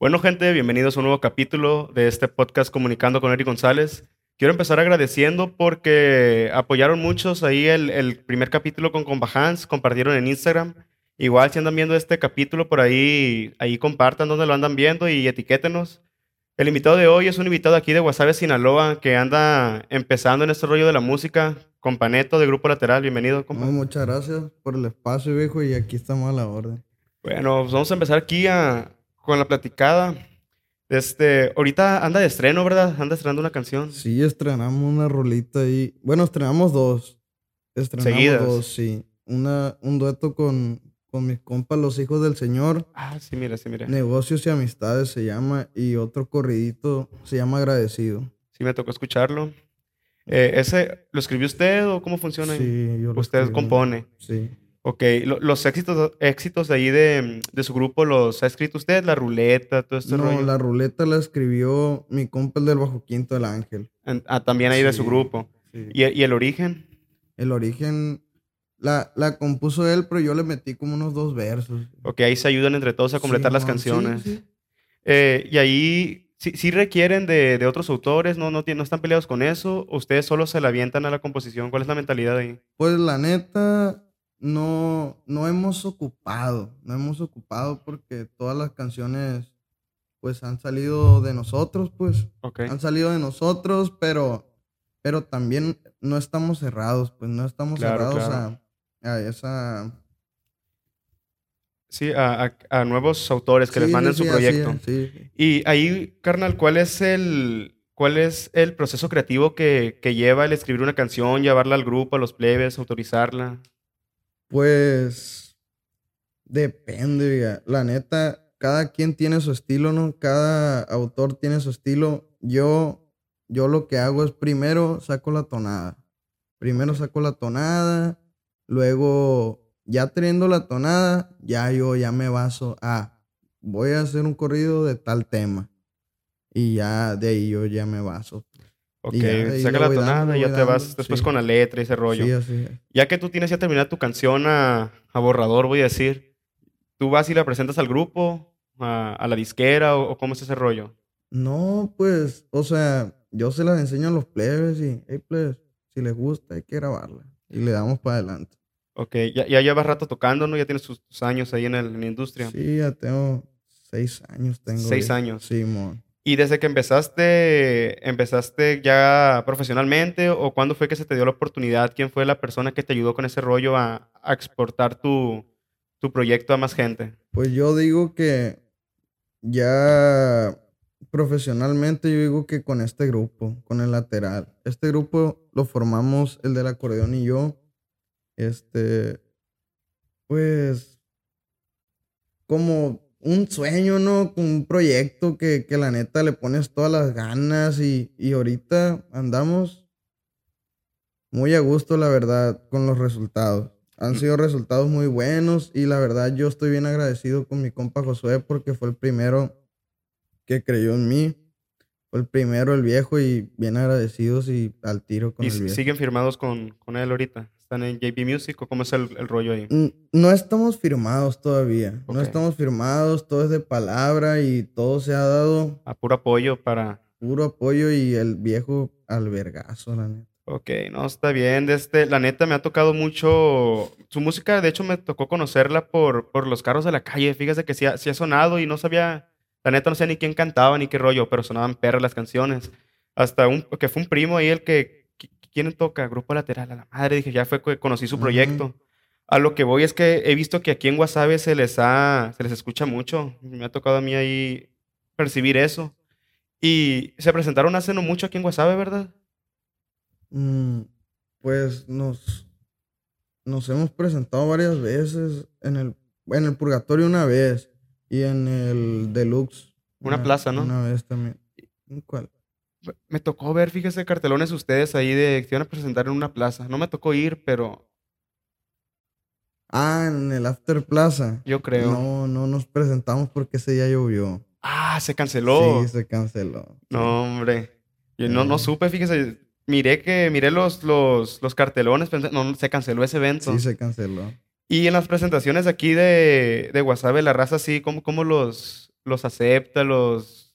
Bueno, gente, bienvenidos a un nuevo capítulo de este podcast Comunicando con Eric González. Quiero empezar agradeciendo porque apoyaron muchos ahí el, el primer capítulo con Convajans, compartieron en Instagram. Igual, si andan viendo este capítulo por ahí, ahí compartan donde lo andan viendo y etiquétenos. El invitado de hoy es un invitado aquí de Guasave, Sinaloa, que anda empezando en este rollo de la música, con Paneto de Grupo Lateral. Bienvenido, compa. No, muchas gracias por el espacio, viejo, y aquí estamos a la orden. Bueno, pues vamos a empezar aquí a, con la platicada. Este, ahorita anda de estreno, ¿verdad? Anda estrenando una canción. Sí, estrenamos una rolita ahí. Bueno, estrenamos dos. Estrenamos Seguidas. dos, sí. Una, un dueto con, con mis compas, los hijos del Señor. Ah, sí, mira, sí, mira. Negocios y amistades se llama. Y otro corridito se llama Agradecido. Sí, me tocó escucharlo. Eh, ¿Ese lo escribió usted o cómo funciona? Sí, yo lo Usted escribí. compone. Sí. Ok, lo- los éxitos, éxitos de ahí de, de su grupo, ¿los ha escrito usted? La ruleta, todo este no, rollo. la ruleta la escribió mi compa, el del Bajo Quinto del Ángel. Ah, también ahí de su Sí, grupo. sí. ¿Y, y el origen? El origen la, la compuso él, pero yo le metí como unos dos versos. Ok, ahí se ayudan entre todos a completar las Simón, sí, canciones. sí. Eh, y ahí sí, sí requieren de, de otros autores, ¿no? No, tien- no están peleados con eso. ¿O ¿Ustedes solo se la avientan a la composición? ¿Cuál es la mentalidad ahí? Pues la neta, no, no hemos ocupado, no hemos ocupado porque todas las canciones pues han salido de nosotros, pues han salido de nosotros, pero, pero también no estamos cerrados, pues no estamos Claro, cerrados claro. A, a esa... Sí, a, a- nuevos autores que les Sí, manden sí, su sí, proyecto. Y ahí, carnal, ¿cuál es el, cuál es el proceso creativo que, que lleva el escribir una canción, llevarla al grupo, a los plebes, autorizarla? Pues depende. La neta, cada quien tiene su estilo, ¿no? Cada autor tiene su estilo. Yo, yo lo que hago es primero saco la tonada. Primero saco la tonada, luego ya teniendo la tonada, ya yo ya me baso a voy a hacer un corrido de tal tema. Y ya de ahí yo ya me baso. Ok, ya saca la dando, tonada y ya te vas después sí. con la letra y ese rollo. Sí, así es. Ya que tú tienes ya terminada tu canción a, a borrador, voy a decir, ¿tú vas y la presentas al grupo, a, a la disquera o, o cómo es ese rollo? No, pues, o sea, yo se las enseño a los plebes y, hey, plebes, si les gusta hay que grabarla. Y le damos para adelante. Ok, ya, ya llevas rato tocando, ¿no? Ya tienes tus, tus años ahí en, el- en la industria. Sí, ya tengo seis años. Tengo Seis ya. años. Sí, mon. ¿Y desde que empezaste, empezaste ya profesionalmente o cuándo fue que se te dio la oportunidad? ¿Quién fue la persona que te ayudó con ese rollo a, exportar tu, tu proyecto a más gente? Pues yo digo que ya profesionalmente, yo digo que con este grupo, con el lateral. Este grupo lo formamos el del acordeón y yo. Este, pues, como un sueño, ¿no? Un proyecto que, que la neta le pones todas las ganas y, y ahorita andamos muy a gusto, la verdad, con los resultados. Han sido resultados muy buenos y la verdad yo estoy bien agradecido con mi compa Josué porque fue el primero que creyó en mí. Fue el primero, el viejo, y bien agradecidos y al tiro con ¿Y el viejo. siguen firmados con, con él ahorita? ¿Están en JP Music o cómo es el, el rollo ahí? No estamos firmados todavía. No estamos firmados, todo es de palabra y todo se ha dado A puro apoyo para... puro apoyo y el viejo albergazo, la neta. Ok, no, está bien. Este, la neta me ha tocado mucho su música. De hecho, me tocó conocerla por, por los carros de la calle. Fíjese que sí ha, sí ha sonado y no sabía, la neta no sé ni quién cantaba ni qué rollo, pero sonaban perras las canciones. Hasta un, que fue un primo ahí el que, ¿quién toca? Grupo Lateral, a la madre. Dije, ya fue que conocí su proyecto. A lo que voy es que he visto que aquí en Guasave se les ha, se les escucha mucho. Me ha tocado a mí ahí percibir eso. Y se presentaron hace no mucho aquí en Guasave, ¿verdad? Mm, pues nos, nos hemos presentado varias veces en el, en el Purgatorio una vez y en el Deluxe. Una plaza, ¿no? Una vez también. ¿En ¿Cuál? Me tocó ver, fíjese, cartelones ustedes ahí de que iban a presentar en una plaza. No me tocó ir, pero Ah, en el After Plaza. yo creo. No, no nos presentamos porque ese día llovió. Ah, se canceló. Sí, se canceló. No, hombre. Yo no, no Ah. supe, fíjese. Miré que, miré los, los, los cartelones, pensé, no, se canceló ese evento. Sí, se canceló. Y en las presentaciones aquí de, de Guasave, la raza, sí, ¿cómo, cómo los, los acepta, los...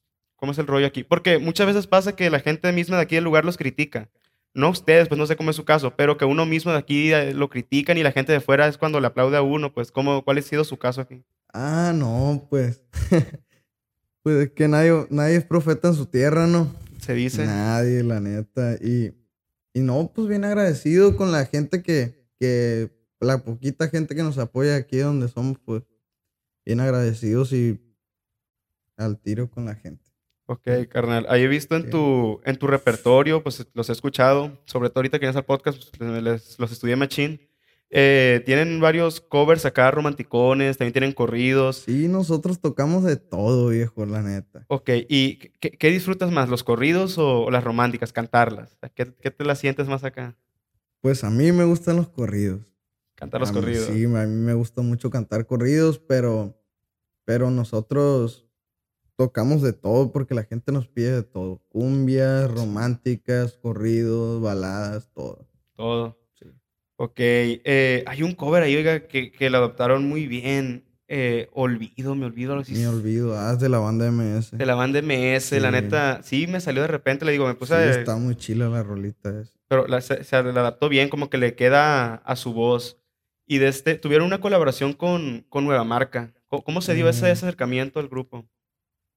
¿Cómo es el rollo aquí? Porque muchas veces pasa que la gente misma de aquí del lugar los critica. No ustedes, pues no sé cómo es su caso, pero que uno mismo de aquí eh, lo critican y la gente de fuera es cuando le aplaude a uno, pues ¿cómo, ¿cuál ha sido su caso aquí? Ah, no, pues. pues es que nadie, nadie es profeta en su tierra, ¿no? Se dice. Nadie, la neta. Y, y no, pues bien agradecido con la gente que, que, la poquita gente que nos apoya aquí donde somos, pues bien agradecidos y al tiro con la gente. Ok, carnal. Ahí he visto en tu, en tu repertorio, pues los he escuchado, sobre todo ahorita que vienes al podcast, pues, les- los estudié machín. Eh, tienen varios covers acá romanticones, también tienen corridos. Sí, nosotros tocamos de todo, viejo, la neta. Ok, ¿y qué, qué disfrutas más, los corridos o, o las románticas, cantarlas? ¿Qué, qué te las sientes más acá? Pues a mí me gustan los corridos. Cantar los A mí- corridos. Sí, a mí me gusta mucho cantar corridos, pero, pero nosotros tocamos de todo porque la gente nos pide de todo. Cumbias, románticas, corridos, baladas, todo. Todo. Sí. Ok, eh, hay un cover ahí, oiga, que, que lo adaptaron muy bien. Eh, olvido, me olvido. así. Me olvido, ah, es de la banda MS. De la banda MS, la Sí. neta, sí me salió de repente, le digo, me puse Sí, a- está muy chila la rolita esa. pero la- se, se la adaptó bien, como que le queda a su voz. Y de este, tuvieron una colaboración con, con Nueva Marca. ¿Cómo, cómo se dio ese Mm. acercamiento al grupo?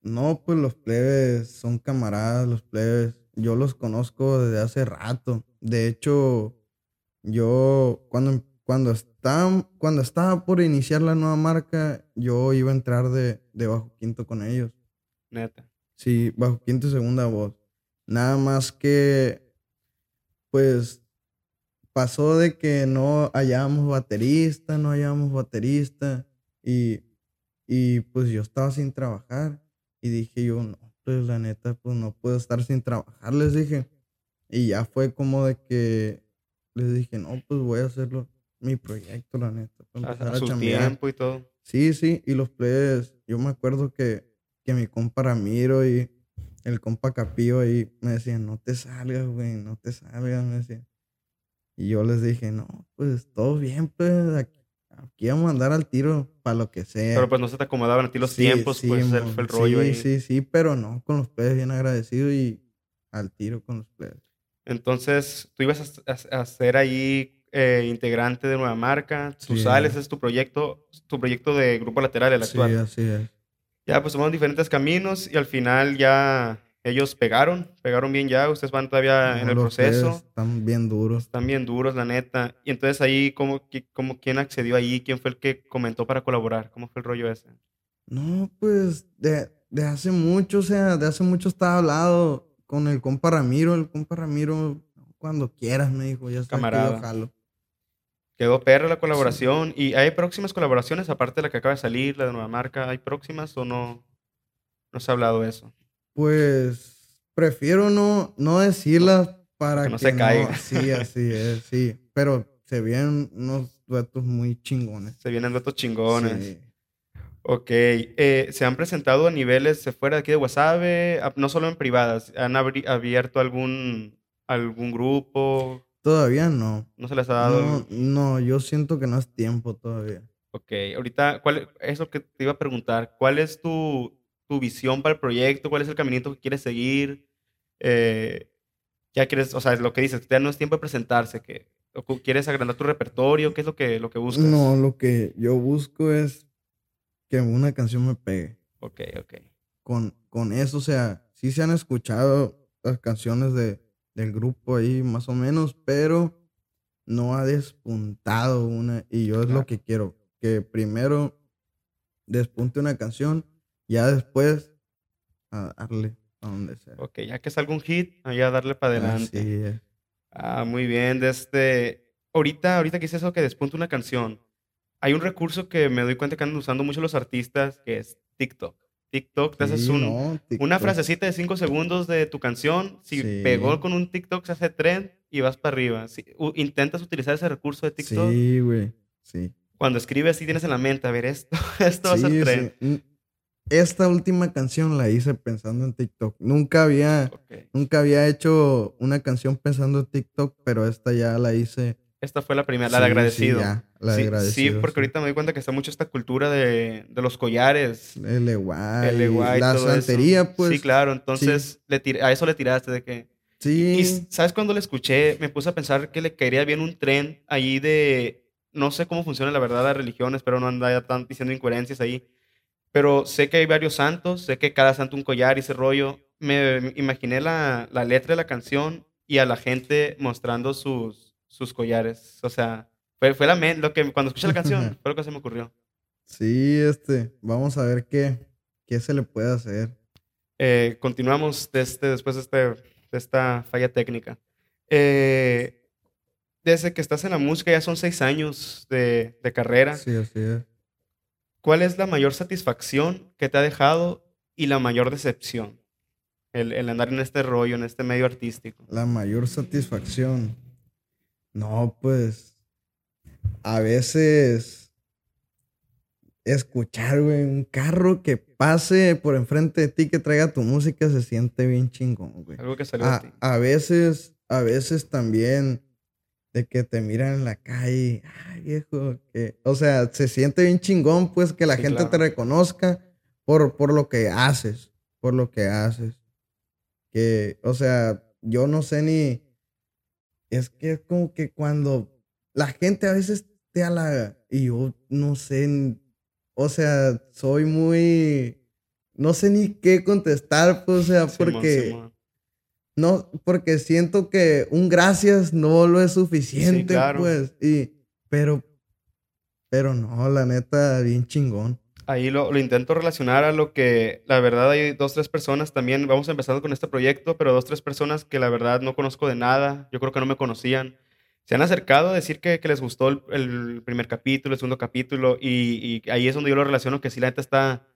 No, pues los plebes son camaradas, los plebes. Yo los conozco desde hace rato. De hecho, yo cuando, cuando, estaba, cuando estaba por iniciar la nueva marca, yo iba a entrar de, de bajo quinto con ellos. Neta. Sí, bajo quinto y segunda voz. Nada más que, pues, pasó de que no hallábamos baterista, no hallábamos baterista. Y, y pues yo estaba sin trabajar. Y dije yo, no, pues la neta, pues no puedo estar sin trabajar, les dije. Y ya fue como de que les dije, no, pues voy a hacerlo mi proyecto, la neta. para A, empezar a su chambear". tiempo y todo. Sí, sí, y los plebes, yo me acuerdo que, que mi compa Ramiro y el compa Capillo ahí me decían, no te salgas, güey, no te salgas, me decían. Y yo les dije, no, pues todo bien, pues aquí, aquí vamos a andar al tiro para lo que sea. Pero pues no se te acomodaban a ti los Sí, tiempos, sí, pues mon, fue el rollo sí, ahí. Sí, sí, pero no, con los plebes bien agradecido y al tiro con los plebes. Entonces, tú ibas a, a- a ser ahí eh, integrante de Nueva Marca, tú Sí. sales, es tu proyecto, tu proyecto de Grupo Lateral, el Sí, actual. así es. Ya, pues tomamos diferentes caminos y al final ya ellos pegaron, pegaron bien ya, ustedes van todavía en el proceso, Están bien duros. están bien duros, la neta. Y entonces ahí, ¿cómo, cómo, quién accedió ahí? ¿Quién fue el que comentó para colaborar? ¿Cómo fue el rollo ese? No, pues de, de hace mucho, o sea, de hace mucho estaba hablado con el compa Ramiro. El compa Ramiro, cuando quieras, me dijo, ya yo jalo. Quedó perra la colaboración. ¿Y hay próximas colaboraciones aparte de la que acaba de salir, la de Nueva Marca? ¿Hay próximas o no? No se ha hablado de eso. Pues prefiero no, no decirlas para que que no se caiga. Sí, así es, sí. Pero se vienen unos duetos muy chingones. Se vienen datos chingones. Sí. Ok. eh, ¿se han presentado a niveles fuera de aquí de Wasabe? A- No solo en privadas. ¿Han abierto algún, algún grupo? Todavía no. ¿No se les ha dado? No, no, yo siento que no es tiempo todavía. Ok, ahorita, ¿cuál es lo que te iba a preguntar? ¿Cuál es tu, tu visión para el proyecto? ¿Cuál es el caminito que quieres seguir? Eh, ya quieres, o sea, es lo que dices, ya no es tiempo de presentarse, que quieres agrandar tu repertorio, ¿qué es lo que, lo que buscas? No, lo que yo busco es que una canción me pegue. Ok, ok. con, con eso, o sea, sí se han escuchado las canciones de, del grupo ahí más o menos, pero no ha despuntado una y yo es Claro. lo que quiero, que primero despunte una canción, ya después a darle a donde sea. Ok, ya que salga un hit, ahí a darle para adelante. Así es. Ah, muy bien. De este, ahorita, ahorita que hice eso que despunta una canción, hay un recurso que me doy cuenta que andan usando mucho los artistas, que es TikTok. TikTok, te haces Sí, un, no, una frasecita de 5 segundos de tu canción. Si Sí. pegó con un TikTok, se hace trend y vas para arriba. Si, u- intentas utilizar ese recurso de TikTok. Sí, güey, sí. Cuando escribes, sí tienes en la mente, a ver, esto, esto va a ser Sí, trend. Esta última canción la hice pensando en TikTok. Nunca había, nunca había hecho una canción pensando en TikTok, pero esta ya la hice Esta fue la primera, la Sí, de sí, agradecido. ya, la de Sí, porque ahorita me doy cuenta que está mucho esta cultura de, de los collares. El igual. el La todo eso. santería, pues. Sí, claro. Entonces, le tir- a eso le tiraste de que... Sí. Y sabes cuando le escuché, me puse a pensar que le caería bien un tren ahí de, no sé cómo funciona la verdad las religiones, pero no anda tan diciendo incoherencias ahí. Pero sé que hay varios santos, sé que cada santo un collar y ese rollo. Me, imaginé la, la letra de la canción y a la gente mostrando sus, sus collares. O sea, fue, fue la lo que cuando escuché la canción, fue lo que se me ocurrió. Sí, este. Vamos a ver qué, qué se le puede hacer. Eh, continuamos desde, después de, este, de esta falla técnica. Eh, desde que estás en la música, ya son seis años de, de carrera. Sí, así es. ¿Cuál es la mayor satisfacción que te ha dejado y la mayor decepción? El, el andar en este rollo, en este medio artístico. La mayor satisfacción. No, pues. A veces. Escuchar, güey, un carro que pase por enfrente de ti que traiga tu música se siente bien chingón, güey. Algo que salió de A, ti. a veces, a veces también de que te miran en la calle, ay viejo, que, o sea, se siente bien chingón, pues, que la Sí, gente te reconozca por, por lo que haces, por lo que haces. Que, o sea, yo no sé ni, es que es como que cuando la gente a veces te halaga y yo no sé, o sea, soy muy, no sé ni qué contestar, pues, o sea, porque... No, porque siento que un gracias no lo es suficiente, claro. pues. Y, pero, pero no, la neta, bien chingón. Ahí lo, lo intento relacionar a lo que, la verdad, hay dos, tres personas también, vamos empezando con este proyecto, pero dos, tres personas que la verdad no conozco de nada, yo creo que no me conocían, se han acercado a decir que, que les gustó el, el primer capítulo, el segundo capítulo, y, y ahí es donde yo lo relaciono, que sí, la neta está,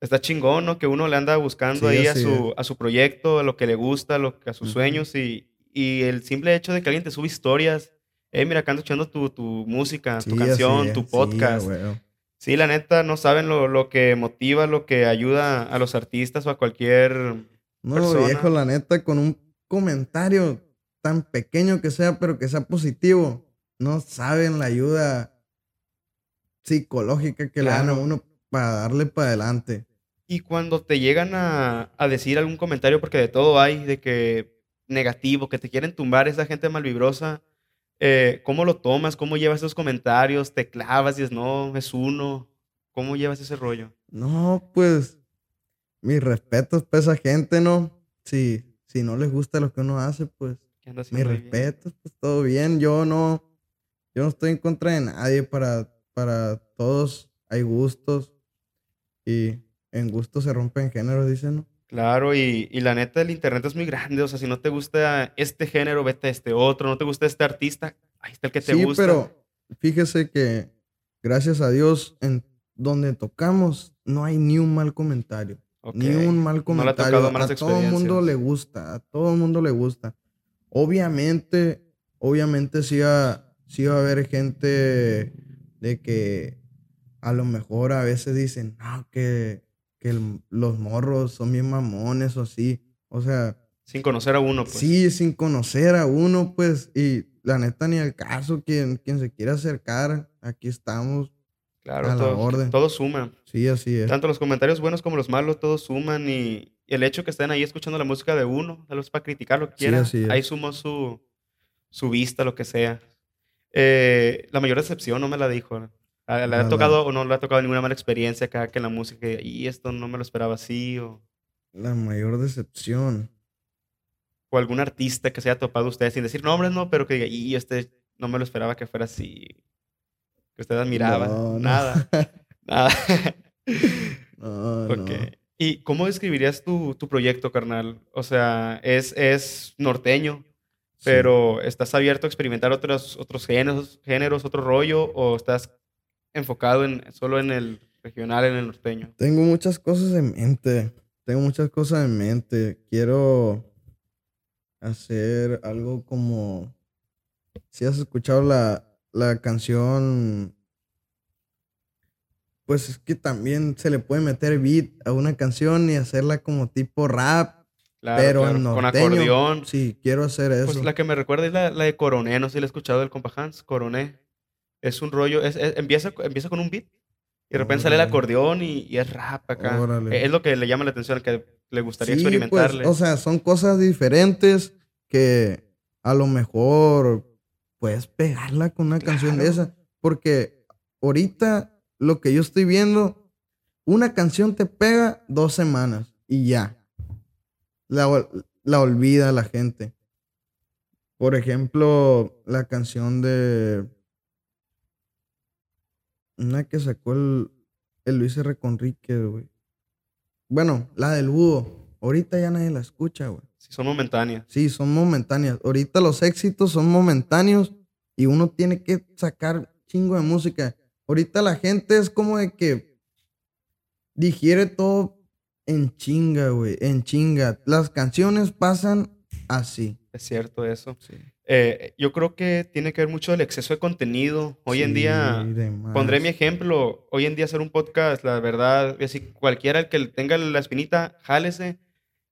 está chingón, ¿no? Que uno le anda buscando Sí, ahí a su, a su proyecto, a lo que le gusta, a, lo, a sus sueños, y, y el simple hecho de que alguien te sube historias, eh, mira, acá ando escuchando tu, tu música, tu canción, tu podcast. huevo. Sí, la neta, no saben lo, lo que motiva, lo que ayuda a los artistas o a cualquier... No, persona. viejo, la neta, con un comentario tan pequeño que sea, pero que sea positivo, no saben la ayuda psicológica que le dan a uno para darle para adelante. Y cuando te llegan a, a decir algún comentario, porque de todo hay, de que negativo, que te quieren tumbar esa gente malvibrosa, eh, ¿cómo lo tomas? ¿Cómo llevas esos comentarios? ¿Te clavas y dices, no, es uno? ¿Cómo llevas ese rollo? No, pues, mis respetos para esa gente, ¿no? Si, si no les gusta lo que uno hace, pues, ¿Qué andas mis respetos, pues todo bien. Yo no, yo no estoy en contra de nadie. Para, para todos hay gustos y en gustos se rompen géneros, dicen, ¿no? Claro, y, y la neta, el internet es muy grande. O sea, si no te gusta este género, vete a este otro. No te gusta este artista, ahí está el que te sí, gusta. pero fíjese que gracias a Dios en donde tocamos no hay ni un mal comentario. Ni un mal No le ha comentario. malas a todo el mundo le gusta. A todo el mundo le gusta. Obviamente, obviamente sí va, sí va a haber gente de que a lo mejor a veces dicen, no, que, que el- los morros son bien mamones o así. O sea, Sin conocer a uno, pues. sí, sin conocer a uno, pues, y la neta ni al caso, quien, quien se quiera acercar, aquí estamos. Claro, a la todo, orden. todo suma. Sí, así es. Tanto los comentarios buenos como los malos, todos suman. Y, y el hecho que estén ahí escuchando la música de uno, tal vez para criticar lo que Sí, quiera, así es. ahí sumó su, su vista, lo que sea. Eh, la mayor decepción no me la dijo. ¿No? ¿Le ha tocado o no le ha tocado ninguna mala experiencia acá que en la música? Y esto no me lo esperaba así. O, La mayor decepción. o algún artista que se haya topado usted sin decir nombres, no, pero que diga, y este no me lo esperaba que fuera así. Que usted admiraba. No. Nada. Nada. No, Ok. no. ¿Y cómo describirías tu, tu proyecto, carnal? O sea, es, es norteño, Sí. pero ¿estás abierto a experimentar otros, otros géneros, géneros, otro rollo, o estás enfocado en, solo en el regional, en el norteño? Tengo muchas cosas en mente. Tengo muchas cosas en mente. Quiero hacer algo como. Si has escuchado la, la canción. Pues es que también se le puede meter beat a una canción y hacerla como tipo rap. Claro, pero claro, en con norteño, acordeón. Sí, quiero hacer eso. Pues la que me recuerda es la, la de Coroné, no sé si la he escuchado del compa Hans, Coroné. Es un rollo, es, es- empieza, empieza con un beat y de repente sale el acordeón y, y es rap acá. Órale. Es lo que le llama la atención, que le gustaría Sí, experimentarle. Pues, o sea, son cosas diferentes que a lo mejor puedes pegarla con una canción de esa. Porque ahorita lo que yo estoy viendo, una canción te pega dos semanas y ya. La, la olvida la gente. Por ejemplo, la canción de. Una que sacó el, el Luis R. Conríquez, güey. Bueno, la del búho. Ahorita ya nadie la escucha, güey. Sí, son momentáneas. Sí, son momentáneas. Ahorita los éxitos son momentáneos y uno tiene que sacar chingo de música. Ahorita la gente es como de que digiere todo en chinga, güey, en chinga. Las canciones pasan así. Es cierto eso. Eh, yo creo que tiene que ver mucho el exceso de contenido. Hoy en Sí, día, de más. pondré mi ejemplo. Hoy en día hacer un podcast, la verdad, decir, cualquiera el que tenga la espinita, jálese.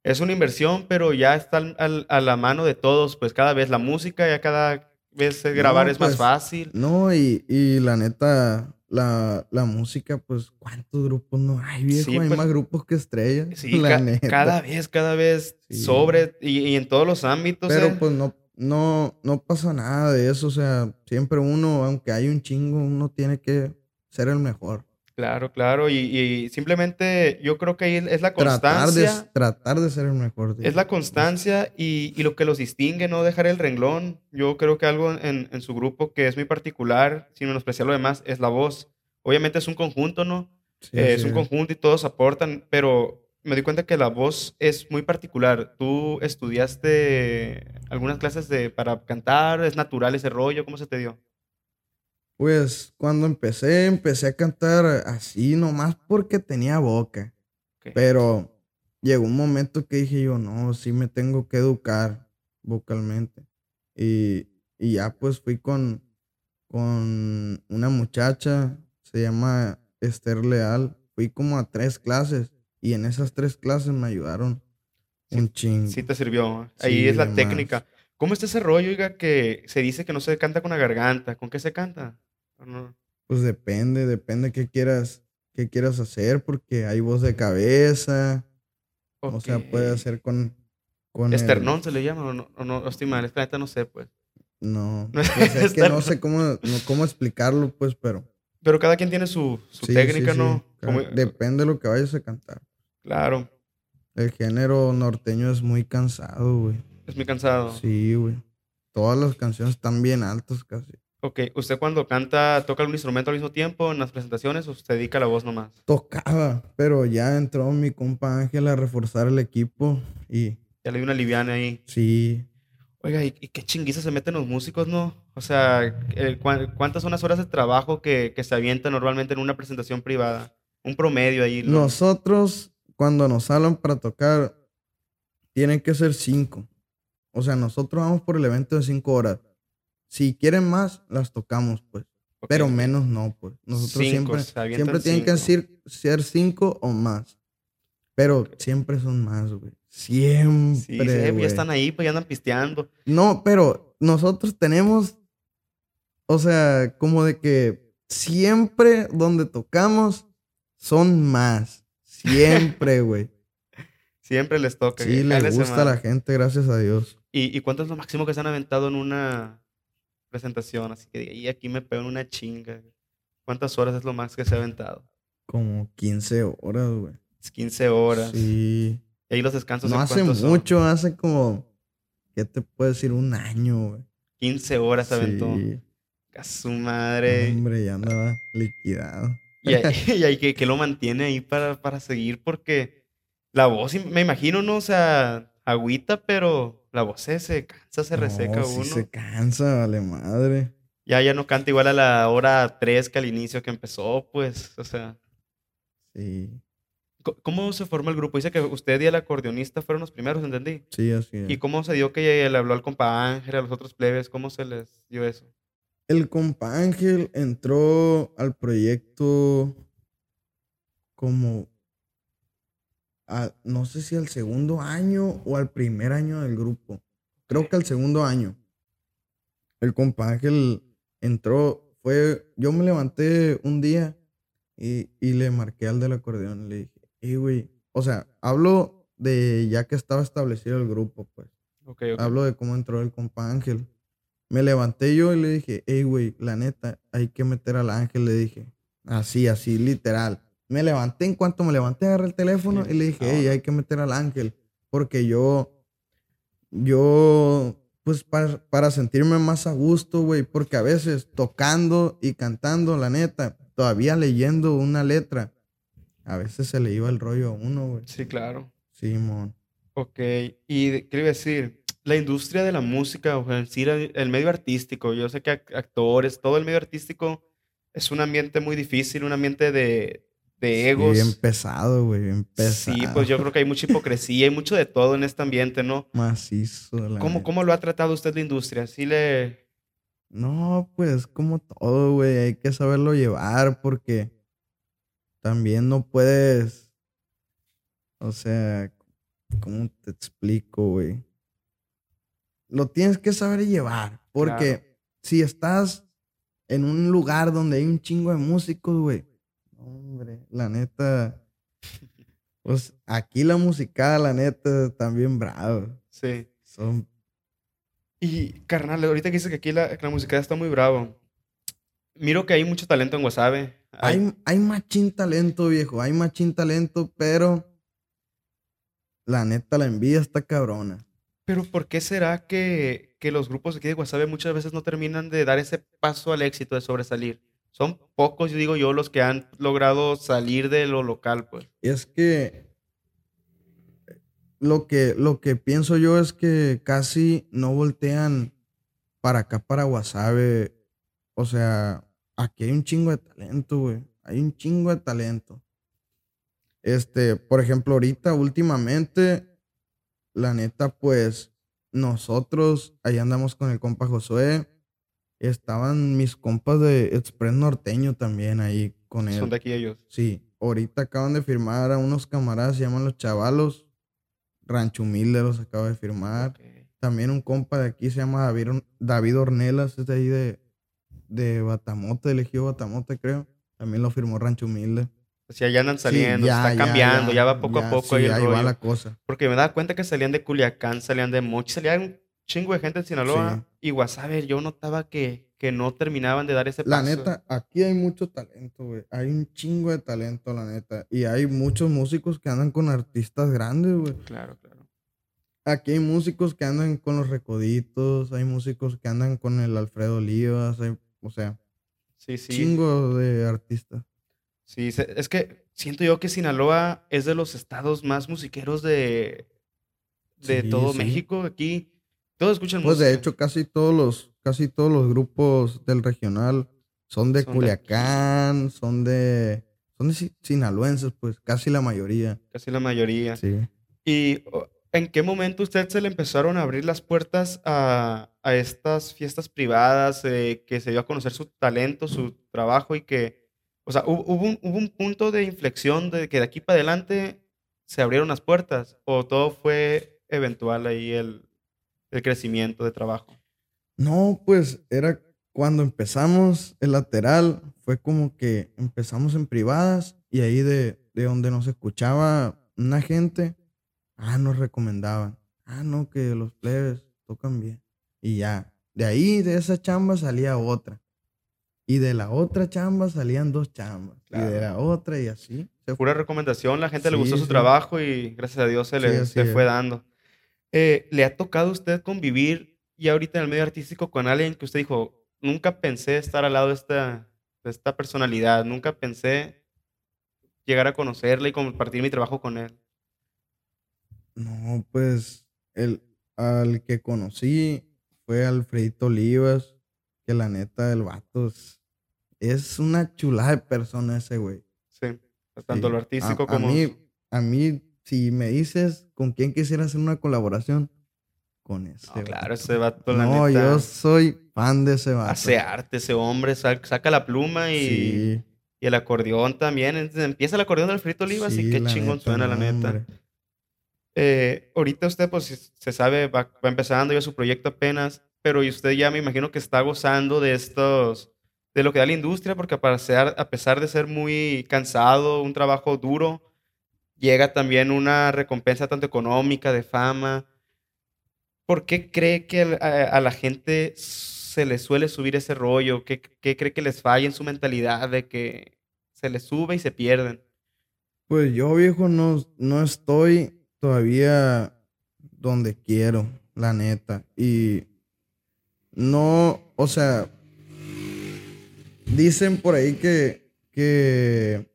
Es una inversión, pero ya está al- al- a la mano de todos. Pues cada vez la música, ya cada vez grabar No, es más pues, fácil. No, y, y la neta, la, la música, pues, ¿cuántos grupos no hay, viejo? Sí, hay pues, más grupos que estrellas. Sí, la ca- neta. cada vez, cada vez Sí. sobre y, y en todos los ámbitos. Pero eh. pues no, no, no pasa nada de eso. O sea, siempre uno, aunque hay un chingo, uno tiene que ser el mejor. Claro, claro. Y, y simplemente yo creo que ahí es la Tratar de, constancia. tratar de ser el mejor. Es la constancia y, y lo que los distingue, no dejar el renglón. Yo creo que algo en, en su grupo que es muy particular, sin menospreciar lo demás, es la voz. Obviamente es un conjunto, ¿no? Sí, Eh, es un conjunto y todos aportan, pero me di cuenta que la voz es muy particular. ¿Tú estudiaste algunas clases de, para cantar? ¿Es natural ese rollo? ¿Cómo se te dio? Pues cuando empecé, empecé a cantar así nomás porque tenía boca. Pero llegó un momento que dije yo, no, sí me tengo que educar vocalmente. Y, y ya pues fui con, con una muchacha, se llama Esther Leal. Fui como a tres clases y en esas tres clases me ayudaron Sí, un chingo. Sí te sirvió. Ahí Sí, es la de más. técnica. ¿Cómo está ese rollo, oiga, que se dice que no se canta con la garganta? ¿Con qué se canta? ¿O no? Pues depende, depende qué quieras, qué quieras hacer, porque hay voz de cabeza, o sea, puede hacer con, con el- Esternón se le llama o no, o no, estoy mal, es que la neta no sé, pues. No, No es pues es que no sé cómo, no, cómo explicarlo, pues, pero Pero cada quien tiene su, su sí, técnica, sí, ¿no? sí, Como- ca- Depende de lo que vayas a cantar. claro, El género norteño es muy cansado, güey. es muy cansado. Sí, güey. Todas las canciones están bien altas casi. Ok, ¿usted cuando canta toca algún instrumento al mismo tiempo en las presentaciones o se dedica a la voz nomás? Tocaba, pero ya entró mi compa Ángel a reforzar el equipo y Ya le di una liviana ahí. sí, Oiga, ¿y, y qué chinguiza se meten los músicos, no? O sea, ¿cuántas son las horas de trabajo que, que se avientan normalmente en una presentación privada? Un promedio ahí. ¿no? Nosotros, cuando nos hablan para tocar, tienen que ser cinco. O sea, nosotros vamos por el evento de cinco horas. Si quieren más, las tocamos, pues. Pero menos no, pues. Nosotros Cinco, siempre, siempre tienen que cinco. ser cinco o más. Pero siempre son más, güey. Siempre, Sí, sí, ya están ahí, pues ya andan pisteando. No, pero nosotros tenemos, o sea, como de que siempre donde tocamos son más. Siempre, güey. Siempre les toca. Sí, le gusta a la gente, gracias a Dios. ¿Y, y cuánto es lo máximo que se han aventado en una presentación? Así que y aquí me pego en una chinga. ¿Cuántas horas es lo más que se ha aventado? Como 15 horas, güey. Es 15 horas. Sí. Y ahí los descansos No ¿en hace son? mucho, hace como, ¿qué te puedo decir? Un año, güey. 15 horas se aventó. A su madre. Hombre, ya andaba liquidado. Y ahí, y ahí que, que lo mantiene ahí para, para seguir, porque la voz, me imagino, ¿no? O sea, agüita, pero la voz se, se cansa, se reseca No, sí uno. se cansa, vale madre. Ya, ya no canta igual a la hora 3 que al inicio que empezó, pues, o sea. Sí, ¿Cómo se formó el grupo? Dice que usted y el acordeonista fueron los primeros, ¿entendí? sí, así es. ¿Y cómo se dio que le habló al compa Ángel, a los otros plebes? ¿Cómo se les dio eso? El compa Ángel entró al proyecto como a- no sé si al segundo año o al primer año del grupo. Creo que al segundo año. El compa Ángel entró, fue, yo me levanté un día y, y le marqué al del acordeón. Le dije, hey, güey, o sea, hablo de ya que estaba establecido el grupo, pues. Ok, ok. Hablo de cómo entró el compa Ángel. Me levanté yo y le dije, hey, güey, la neta, hay que meter al Ángel, le dije. Así, así, literal. Me levanté, en cuanto me levanté, agarré el teléfono Sí. y le dije, hey, hay que meter al Ángel. Porque yo, yo, pues para, para sentirme más a gusto, güey, porque a veces tocando y cantando, la neta, todavía leyendo una letra, a veces se le iba el rollo a uno, güey. Sí, claro. Simón. Ok, y ¿qué iba a decir? La industria de la música, o en sí, el medio artístico, yo sé que ac- actores, todo el medio artístico es un ambiente muy difícil, un ambiente de, de egos. bien pesado, güey, bien pesado. Sí, pues yo creo que hay mucha hipocresía, hay mucho de todo en este ambiente, ¿no? Macizo, la ¿Cómo, cómo lo ha tratado usted la industria? ¿Sí le... No, pues como todo, güey, hay que saberlo llevar porque también no puedes, o sea, ¿cómo te explico, güey? Lo tienes que saber llevar porque Claro. si estás en un lugar donde hay un chingo de músicos, güey, hombre, la neta, pues aquí la musicada, la neta, también bravo. Sí. Son Y, carnal, ahorita que dice que aquí la, que la música está muy bravo. Miro que hay mucho talento en Wasabe. Hay- Hay, hay machín talento, viejo. Hay machín talento, pero la neta, la envidia está cabrona. Pero ¿por qué será que, que los grupos aquí de Guasave muchas veces no terminan de dar ese paso al éxito de sobresalir? Son pocos, yo digo yo, los que han logrado salir de lo local, pues. Es que lo que, lo que pienso yo es que casi no voltean para acá, para Guasave. O sea, aquí hay un chingo de talento, güey. Hay un chingo de talento. Este, por ejemplo, ahorita, últimamente, la neta, pues, nosotros, ahí andamos con el compa Josué. Estaban mis compas de Express Norteño también ahí con él. Son de aquí ellos. Sí, ahorita acaban de firmar a unos camaradas, se llaman Los Chavalos. Rancho Humilde los acaba de firmar. También un compa de aquí se llama David, David Ornelas, es de ahí de, de Batamote, elegido Batamote, creo. También lo firmó Rancho Humilde. O sea, ya andan Sí, saliendo, ya, está cambiando, ya, ya, va poco ya, a poco sí, ahí el ahí va rollo. la cosa. Porque me daba cuenta que salían de Culiacán, salían de Mochi, salían un chingo de gente de Sinaloa. Y Guasave, yo notaba que, que no terminaban de dar ese La paso. neta, aquí hay mucho talento, güey. Hay un chingo de talento, la neta. Y hay muchos músicos que andan con artistas grandes, güey. Claro, claro. Aquí hay músicos que andan con los Recoditos, hay músicos que andan con el Alfredo Olivas, hay- o sea, Sí, sí. chingo de artistas. Sí, es que siento yo que Sinaloa es de los estados más musiqueros de, de Sí, todo sí. México. Aquí todos escuchan Pues de música. hecho, casi todos los, casi todos los grupos del regional son de Son de Culiacán, son de, son de si- sinaloenses, pues, casi la mayoría. casi la mayoría. Sí. ¿Y en qué momento usted se le empezaron a abrir las puertas a, a estas fiestas privadas, eh, que se dio a conocer su talento, su trabajo y que, o sea, hu- hubo un, hubo un punto de inflexión de que de aquí para adelante se abrieron las puertas o todo fue eventual ahí el, el crecimiento de trabajo? No, pues era cuando empezamos el lateral, fue como que empezamos en privadas y ahí de, de donde nos escuchaba una gente, ah, nos recomendaban, ah, no, que los plebes tocan bien. Y ya, de ahí, de esa chamba salía otra. Y de la otra chamba salían dos chambas. Y de la otra y así. Pura recomendación, la gente le gustó su sí. trabajo y gracias a Dios se le se fue dando. Eh, ¿le ha tocado a usted convivir ya ahorita en el medio artístico con alguien que usted dijo, nunca pensé estar al lado de esta, de esta personalidad, nunca pensé llegar a conocerle y compartir mi trabajo con él? No, pues el al que conocí fue Alfredito Olivas, que la neta del vato es, es una chulada de persona ese güey. Sí, tanto Sí. lo A- artístico a, como... mí, a mí, si me dices con quién quisiera hacer una colaboración, con ese. No, claro, ese vato, la No, neta, yo soy fan de ese vato. hace arte ese hombre, sa- saca la pluma y, Sí. y el acordeón también. Entonces, empieza el acordeón del Frito Olivas y Sí, qué la chingón neta, suena, la neta. Eh, ahorita usted, pues, se sabe, va, va empezando ya su proyecto apenas, pero y usted ya me imagino que está gozando de estos, de lo que da la industria, porque a pesar, de ser muy cansado, un trabajo duro, llega también una recompensa tanto económica, de fama. ¿Por qué cree que a la gente se le suele subir ese rollo? ¿Qué, qué cree que les falla en su mentalidad de que se les sube y se pierden? Pues yo, viejo, no, no estoy todavía donde quiero, la neta. Y no, o sea, dicen por ahí que, que,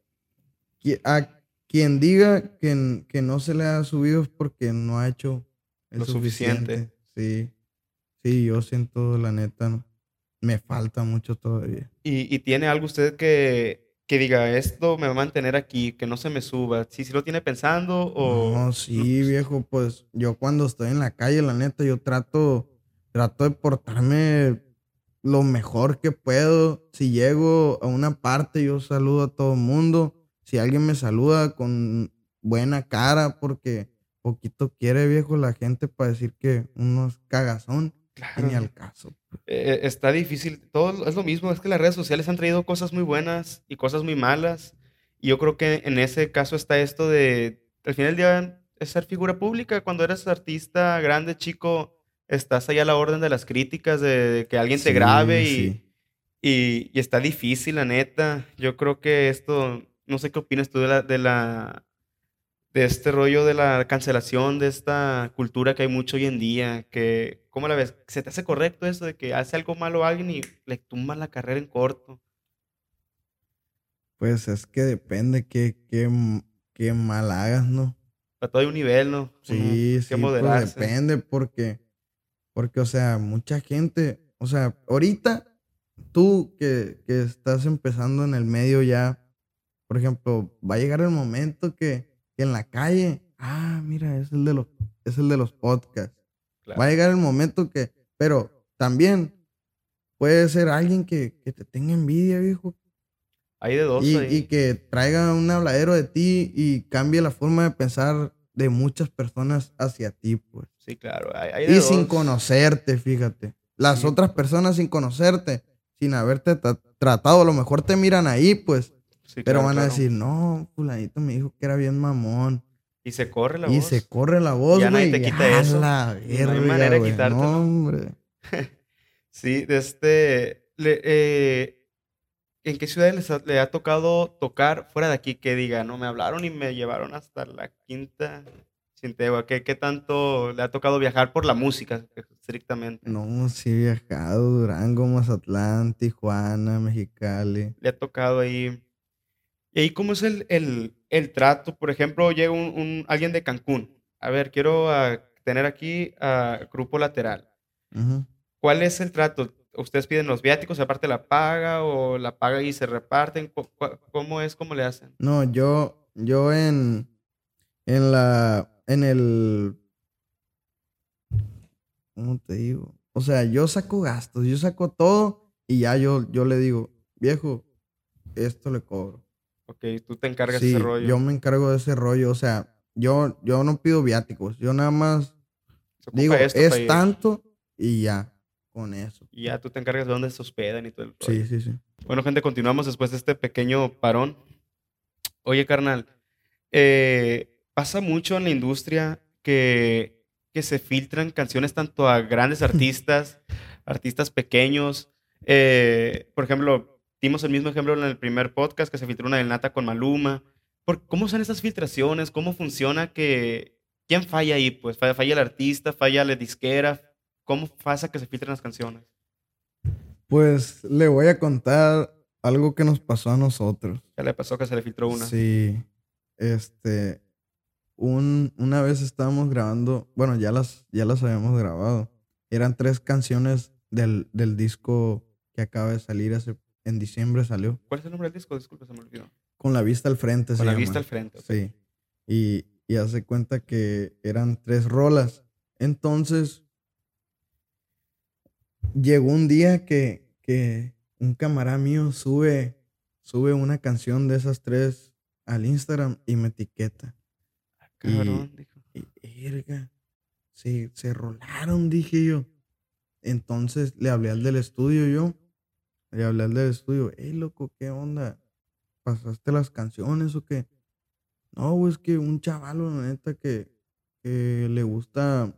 que a quien diga que, que no se le ha subido es porque no ha hecho el Lo suficiente. suficiente. Sí, sí, yo siento, la neta, no, me falta mucho todavía. ¿Y, y tiene algo usted que, que diga, esto me va a mantener aquí, que no se me suba? ¿Sí, sí lo tiene pensando o...? No, sí, viejo, pues yo cuando estoy en la calle, la neta, yo trato, trato de portarme lo mejor que puedo. Si llego a una parte, yo saludo a todo el mundo. Si alguien me saluda con buena cara, porque poquito quiere, viejo, la gente para decir que uno es cagazón, Claro. ni al caso. pues. Eh, está difícil. Todo es lo mismo. Es que las redes sociales han traído cosas muy buenas y cosas muy malas. Y yo creo que en ese caso está esto de, al final del día, es ser figura pública. Cuando eres artista grande, chico, estás ahí a la orden de las críticas, de, de que alguien te Sí, grabe y, sí. y, y está difícil, la neta. Yo creo que esto, no sé qué opinas tú de la, de la, de este rollo de la cancelación, de esta cultura que hay mucho hoy en día, que, ¿cómo la ves? ¿Se te hace correcto eso de que hace algo malo a alguien y le tumban la carrera en corto? Pues es que depende qué, qué, qué mal hagas, ¿no? Para todo hay un nivel, ¿no? Sí, sí, pues depende porque, porque, o sea, mucha gente, o sea, ahorita tú que, que estás empezando en el medio ya, por ejemplo, va a llegar el momento que, que en la calle, ah, mira, es el de los, es el de los podcasts. Claro. Va a llegar el momento que, pero también puede ser alguien que, que te tenga envidia, viejo, Hay de dos y, ahí. y que traiga un habladero de ti y cambie la forma de pensar de muchas personas hacia ti, pues. Sí, claro. Hay, hay de Y sin conocerte, fíjate. Las Sí. otras personas sin conocerte, sin haberte tra- tratado, a lo mejor te miran ahí, pues. Sí, Pero claro, van a claro. decir, no, fulanito me dijo que era bien mamón. Y se corre la y voz. se corre la voz, Ya nadie güey. te y quita eso. la Y no hay verga, manera de quitártelo. No, hombre. Sí, de este. le- eh, ¿en qué ciudad les ha- le ha tocado tocar fuera de aquí que diga, no me hablaron y me llevaron hasta la quinta Cintegua? ¿Qué, qué tanto le ha tocado viajar por la música, estrictamente? No, sí he viajado. Durango, Mazatlán, Tijuana, Mexicali. Le ha tocado ahí. ¿Y ahí cómo es el, el, el trato? Por ejemplo, llega un, un- alguien de Cancún. A ver, quiero tener aquí a Grupo Lateral. ¿Cuál es el trato? ¿Ustedes piden los viáticos, aparte la paga o la paga y se reparten? ¿Cu- cu- ¿Cómo es? ¿Cómo le hacen? No, yo, yo en, en la, en el, ¿cómo te digo? O sea, yo saco gastos, yo saco todo y ya yo, yo le digo, viejo, esto le cobro. Ok, tú te encargas de ese rollo. yo me encargo de ese rollo, o sea, yo, yo no pido viáticos, yo nada más digo, es ir. tanto y ya, con eso. Y ya tú te encargas de dónde se hospedan y todo el rollo. Sí, sí, sí. Bueno, gente, continuamos después de este pequeño parón. Oye, carnal, eh, pasa mucho en la industria que, que se filtran canciones tanto a grandes artistas, artistas pequeños. Eh, por ejemplo, dimos el mismo ejemplo en el primer podcast que se filtró una del Nata con Maluma. Por, ¿Cómo son esas filtraciones? ¿Cómo funciona que... ¿Quién falla ahí? Pues falla, falla el artista, falla la disquera. ¿Cómo pasa que se filtran las canciones? Pues le voy a contar algo que nos pasó a nosotros. Ya le pasó que se le filtró una. Sí. Este. Un, una vez estábamos grabando. Bueno, ya las, ya las habíamos grabado. Eran tres canciones del, del disco que acaba de salir hace. En diciembre salió. ¿Cuál es el nombre del disco? Disculpe, se me olvidó. Con la vista al frente. se Con la llama. vista al frente. ok. Sí. Y, y hace cuenta que eran tres rolas. Entonces. Llegó un día que, que un camarada mío sube, sube una canción de esas tres al Instagram y me etiqueta. Cabrón, dijo. Y, verga, se, se rolaron, dije yo. Entonces le hablé al del estudio yo. Le hablé al del estudio. Hey, loco, ¿qué onda? ¿Pasaste las canciones o qué? No, es que un chaval, la neta, que, que le gusta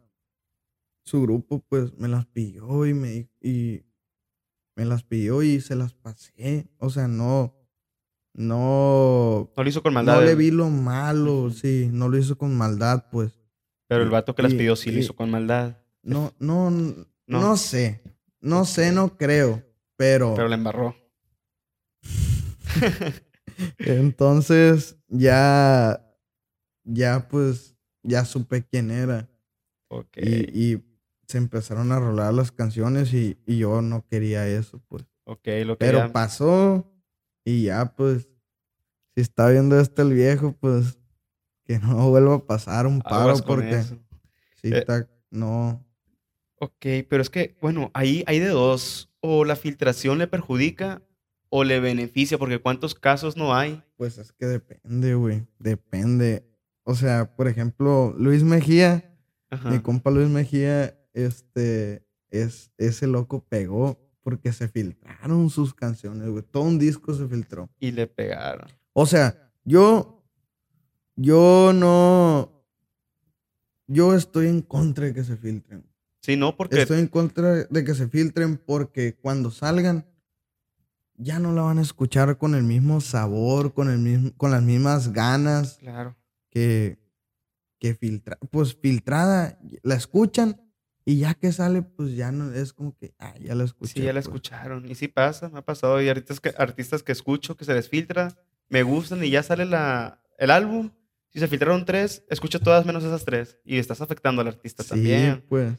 su grupo, pues me las pidió y me, y me las pidió y se las pasé. O sea, no, no. No lo hizo con maldad. No le vi lo malo, sí, no lo hizo con maldad, pues. Pero el vato que las pidió sí lo hizo con maldad. No, no, No. no, sé. No sé, no creo. Pero, Pero la embarró. entonces ya, ya pues, ya supe quién era. Ok. Y, y se empezaron a rolar las canciones y, y yo no quería eso, pues. ok, lo que Pero ya- pasó y ya pues, si está viendo esto el viejo, pues, que no vuelva a pasar un paro porque eso. sí Eh, está, no. Ok, pero es que, bueno, ahí hay de dos. O la filtración le perjudica o le beneficia, porque cuántos casos no hay. Pues es que depende, güey. Depende. O sea, por ejemplo, Luis Mejía, Ajá. mi compa Luis Mejía, este, es, ese loco pegó porque se filtraron sus canciones, güey. Todo un disco se filtró. Y le pegaron. O sea, yo, yo no, yo estoy en contra de que se filtren. Sí, no, porque Estoy en contra de que se filtren porque cuando salgan ya no la van a escuchar con el mismo sabor, con el mismo, con las mismas ganas Claro. que, que filtra, pues filtrada, la escuchan y ya que sale, pues ya no es como que, ah, ya la escuché. Sí, ya la pues. escucharon. Y sí pasa, me ha pasado. Y artistas que, artistas que escucho que se les filtra, me gustan y ya sale la, el álbum. Si se filtraron tres, escucho todas menos esas tres. Y estás afectando al artista Sí, también. pues.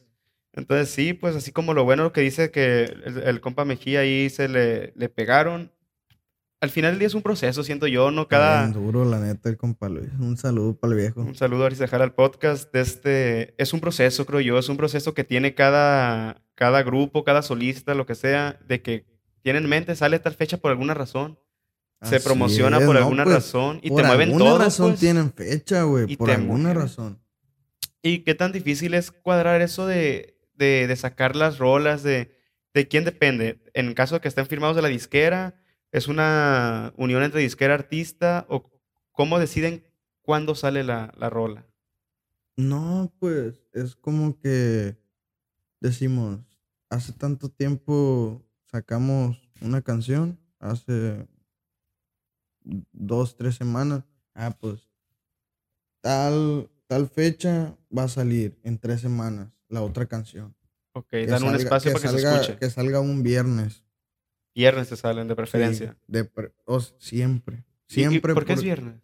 Entonces sí, pues así como lo bueno que dice que el, el compa Mejía ahí se le, le pegaron. Al final del día es un proceso, siento yo, ¿no? Cada... bien duro, la neta, el compa Luis. Un saludo para el viejo. Un saludo a Arisejar al podcast. Este, es un proceso, creo yo, es un proceso que tiene cada, cada grupo, cada solista, lo que sea, de que tiene en mente, sale tal fecha por alguna razón, se promociona es, por no, alguna pues, razón y por te mueven alguna todo. razón pues. tienen fecha, güey. Por alguna mueven. razón. Y qué tan difícil es cuadrar eso de, de, de sacar las rolas, de, de quién depende. En caso de que estén firmados de la disquera, ¿es una unión entre disquera-artista o cómo deciden cuándo sale la, la rola? No, pues es como que decimos, hace tanto tiempo sacamos una canción, hace dos, tres semanas. Ah, pues tal, tal fecha va a salir en tres semanas la otra canción. Ok, Que dan un espacio para que se salga- escuche. Que salga un viernes. Viernes te salen de sí, preferencia. de pre- o s- siempre. ¿Y- Siempre. ¿Por qué es viernes?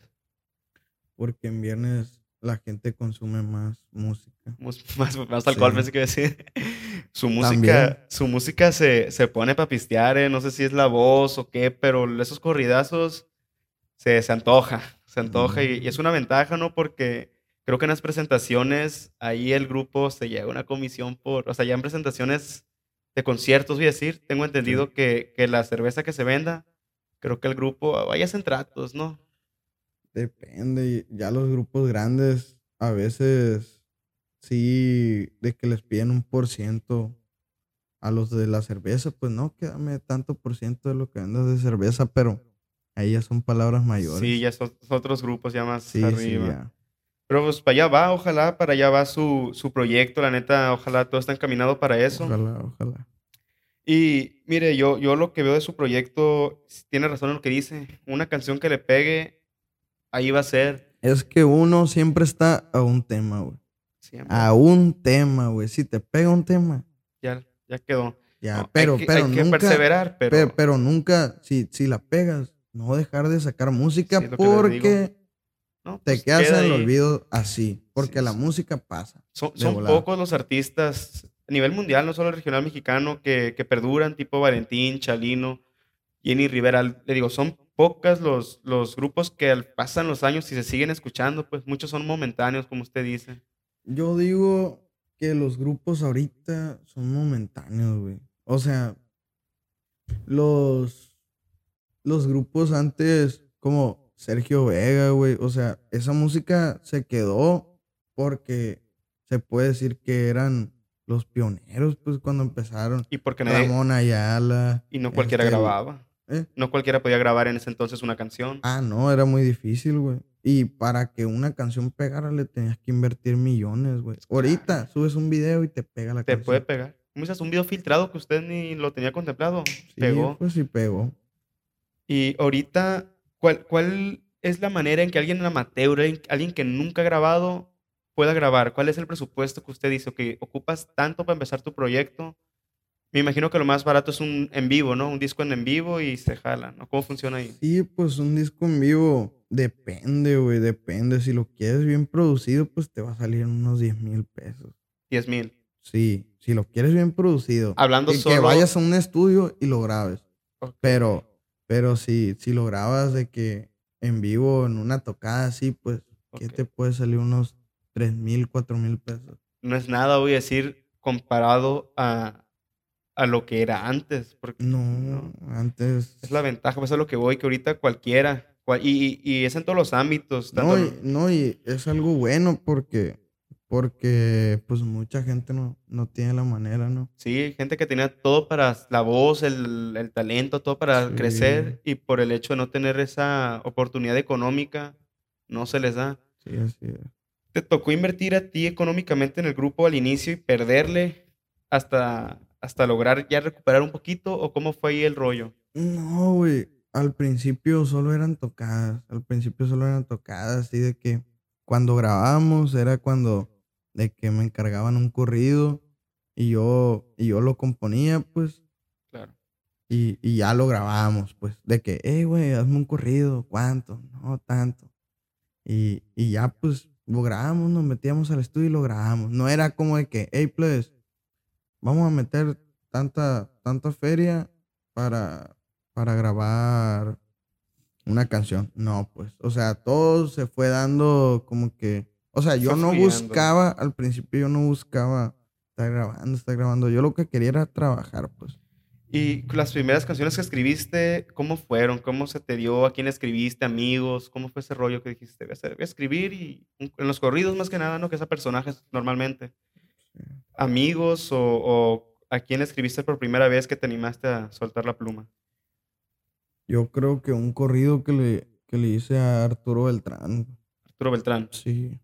Porque en viernes la gente consume más música. Mus- Más, más alcohol, Sí. pensé que iba a decir. Su música, También. su música se, se pone para pistear, eh, No sé si es la voz o qué, pero esos corridazos se, se antoja. Se antoja y, y es una ventaja, ¿no? Porque creo que en las presentaciones ahí el grupo se lleva una comisión por. O sea, ya en presentaciones de conciertos, voy a decir, tengo entendido que, que la cerveza que se venda, creo que el grupo vaya en tratos, ¿no? Depende, ya los grupos grandes a veces sí de que les piden un por ciento a los de la cerveza, pues no, que dame tanto por ciento de lo que vendas de cerveza, pero ahí ya son palabras mayores. Sí, ya son otros grupos ya más sí, sí, arriba. ya. Pero pues para allá va, ojalá, para allá va su, su proyecto, la neta, ojalá todo está encaminado para eso. Ojalá, ojalá. Y mire, yo, yo lo que veo de su proyecto, tiene razón en lo que dice, una canción que le pegue, ahí va a ser Es que uno siempre está a un tema, güey. siempre. A un tema, güey. Si te pega un tema, Ya, ya quedó. ya. No, hay pero, que- pero hay que nunca, perseverar, pero, Pe- pero, nunca, si, si la pegas, no dejar de sacar música Sí, porque no, te pues, quedas queda en el ahí. olvido así. Porque Sí, la sí. música pasa. Son, pocos los artistas a nivel mundial, no solo el regional mexicano, que, que perduran, tipo Valentín, Chalino, Jenny Rivera. Le digo, son pocas los, los grupos que pasan los años y se siguen escuchando, pues muchos son momentáneos, como usted dice. Yo digo que los grupos ahorita son momentáneos, güey. O sea, los, los grupos antes, como Sergio Vega, güey, o sea, esa música se quedó porque se puede decir que eran los pioneros, pues, cuando empezaron. Y porque nadie, Ramón Ayala. y no cualquiera este, grababa. ¿eh? No cualquiera podía grabar en ese entonces una canción. Ah, no, era muy difícil, güey. Y para que una canción pegara le tenías que invertir millones, güey. Ahorita subes un video y te pega la Te canción. puede pegar. ¿Cómo dices? Un video filtrado que usted ni lo tenía contemplado. Sí, Pegó. Pues sí, pegó. Y ahorita, ¿cuál, ¿cuál es la manera en que alguien amateur, alguien- que nunca ha grabado, pueda grabar? ¿Cuál es el presupuesto que usted dice? Que ocupas tanto para empezar tu proyecto. Me imagino que lo más barato es un en vivo, ¿no? Un disco en en vivo y se jala, ¿no? ¿Cómo funciona ahí? Sí, pues un disco en vivo depende, güey, depende. Si lo quieres bien producido, pues te va a salir unos 10 mil pesos. 10 mil. Sí, si lo quieres bien producido. Hablando y que vayas a un estudio y lo grabes. Pero, pero si, si lo grabas de que en vivo, en una tocada así, pues, ¿qué te puede salir? Unos 3 mil, 4 mil pesos. No es nada, voy a decir, comparado a, a lo que era antes. Porque No, no. antes. Es la ventaja, pues es lo que voy, que ahorita cualquiera, cual- y, y- y es en todos los ámbitos. No tanto- y, no, y es algo bueno porque, porque pues mucha gente no, no tiene la manera, ¿no? Sí, gente que tenía todo para la voz, el, el talento, todo para Sí. crecer, y por el hecho de no tener esa oportunidad económica, no se les da. Sí, así es. ¿Te tocó invertir a ti económicamente en el grupo al inicio y perderle hasta, hasta lograr ya recuperar un poquito? ¿O cómo fue ahí el rollo? No, güey. Al principio solo eran tocadas. Al principio solo eran tocadas. Así de que cuando grabábamos era cuando de que me encargaban un corrido y yo, y yo lo componía, pues, Claro. y, y ya lo grabábamos, pues. De que, hey, güey, hazme un corrido. ¿Cuánto? No, tanto. Y, y ya, pues, lo grabamos, nos metíamos al estudio y lo grabamos. No era como de que, hey, pues, vamos a meter tanta, tanta feria para, para grabar una canción. No, pues, o sea, todo se fue dando como que, o sea, yo no buscaba, al principio yo no buscaba estar grabando, estar grabando. Yo lo que quería era trabajar, pues. Y las primeras canciones que escribiste, ¿cómo fueron? ¿Cómo se te dio? ¿A quién escribiste? ¿Amigos? ¿Cómo fue ese rollo que dijiste? Voy a, hacer- voy a escribir y en los corridos más que nada, ¿no? Que es a personajes normalmente. ¿Amigos o, o a quién escribiste por primera vez que te animaste a soltar la pluma? Yo creo que un corrido que le, que le hice a Arturo Beltrán. Arturo Beltrán. Sí,